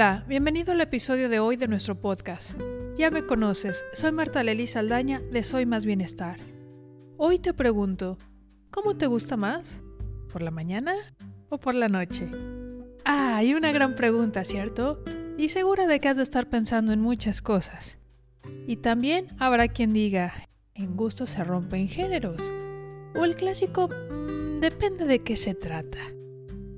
Hola, bienvenido al episodio de hoy de nuestro podcast. Ya me conoces, soy Marta Lely Saldaña de Soy Más Bienestar. Hoy te pregunto, ¿cómo te gusta más? ¿Por la mañana o por la noche? Ah, hay una gran pregunta, ¿cierto? Y segura de que has de estar pensando en muchas cosas. Y también habrá quien diga, en gusto se rompen géneros. O el clásico, mmm, depende de qué se trata.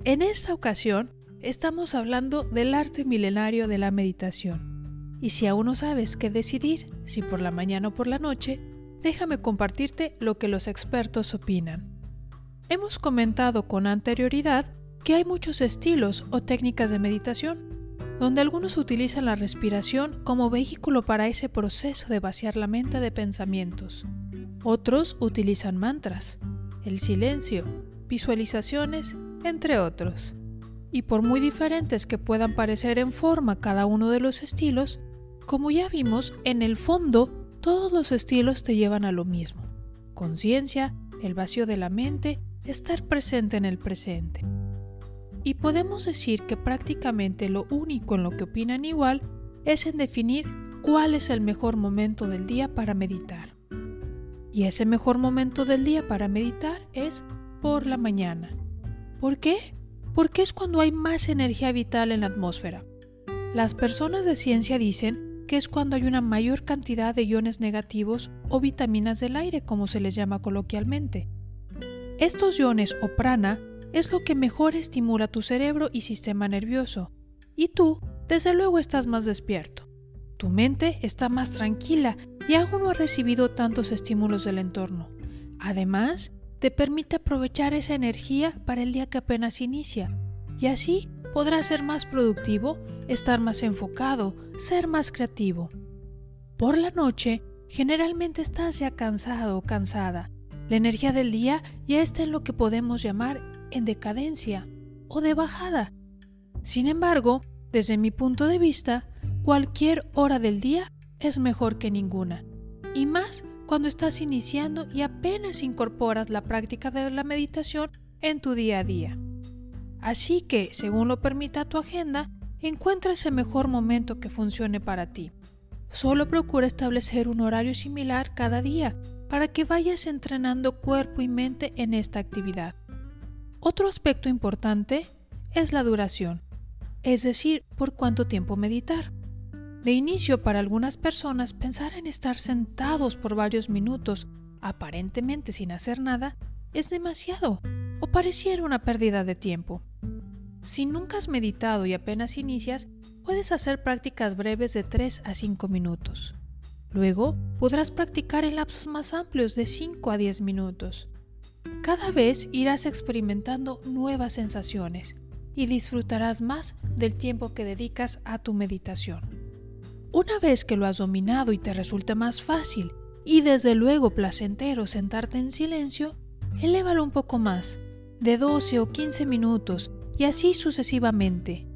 En esta ocasión, estamos hablando del arte milenario de la meditación. Y si aún no sabes qué decidir, si por la mañana o por la noche, déjame compartirte lo que los expertos opinan. Hemos comentado con anterioridad que hay muchos estilos o técnicas de meditación, donde algunos utilizan la respiración como vehículo para ese proceso de vaciar la mente de pensamientos. Otros utilizan mantras, el silencio, visualizaciones, entre otros. Y por muy diferentes que puedan parecer en forma cada uno de los estilos, como ya vimos, en el fondo todos los estilos te llevan a lo mismo. Conciencia, el vacío de la mente, estar presente en el presente. Y podemos decir que prácticamente lo único en lo que opinan igual es en definir cuál es el mejor momento del día para meditar. Y ese mejor momento del día para meditar es por la mañana. ¿Por qué? Porque es cuando hay más energía vital en la atmósfera. Las personas de ciencia dicen que es cuando hay una mayor cantidad de iones negativos o vitaminas del aire, como se les llama coloquialmente. Estos iones o prana es lo que mejor estimula tu cerebro y sistema nervioso, y tú, desde luego, estás más despierto. Tu mente está más tranquila y aún no ha recibido tantos estímulos del entorno. Además, te permite aprovechar esa energía para el día que apenas inicia, y así podrás ser más productivo, estar más enfocado, ser más creativo. Por la noche, generalmente estás ya cansado o cansada. La energía del día ya está en lo que podemos llamar en decadencia o de bajada. Sin embargo, desde mi punto de vista, cualquier hora del día es mejor que ninguna, y más cuando estás iniciando y apenas incorporas la práctica de la meditación en tu día a día. Así que, según lo permita tu agenda, encuentra ese mejor momento que funcione para ti. Solo procura establecer un horario similar cada día para que vayas entrenando cuerpo y mente en esta actividad. Otro aspecto importante es la duración, es decir, por cuánto tiempo meditar. De inicio, para algunas personas, pensar en estar sentados por varios minutos, aparentemente sin hacer nada, es demasiado o pareciera una pérdida de tiempo. Si nunca has meditado y apenas inicias, puedes hacer prácticas breves de 3 a 5 minutos. Luego podrás practicar en lapsos más amplios de 5 a 10 minutos. Cada vez irás experimentando nuevas sensaciones y disfrutarás más del tiempo que dedicas a tu meditación. Una vez que lo has dominado y te resulta más fácil y desde luego placentero sentarte en silencio, elévalo un poco más, de 12 o 15 minutos y así sucesivamente.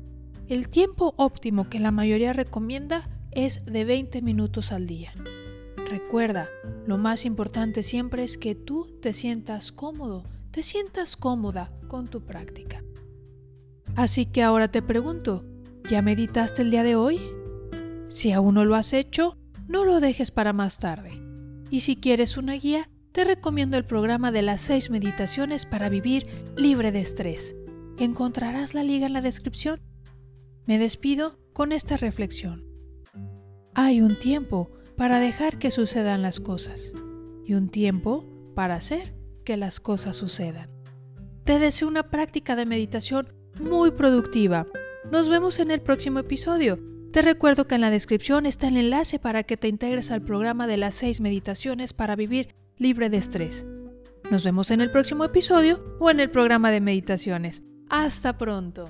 El tiempo óptimo que la mayoría recomienda es de 20 minutos al día. Recuerda, lo más importante siempre es que tú te sientas cómodo, te sientas cómoda con tu práctica. Así que ahora te pregunto, ¿ya meditaste el día de hoy? Si aún no lo has hecho, no lo dejes para más tarde. Y si quieres una guía, te recomiendo el programa de las 6 meditaciones para vivir libre de estrés. Encontrarás la liga en la descripción. Me despido con esta reflexión. Hay un tiempo para dejar que sucedan las cosas y un tiempo para hacer que las cosas sucedan. Te deseo una práctica de meditación muy productiva. Nos vemos en el próximo episodio. Te recuerdo que en la descripción está el enlace para que te integres al programa de las 6 meditaciones para vivir libre de estrés. Nos vemos en el próximo episodio o en el programa de meditaciones. Hasta pronto.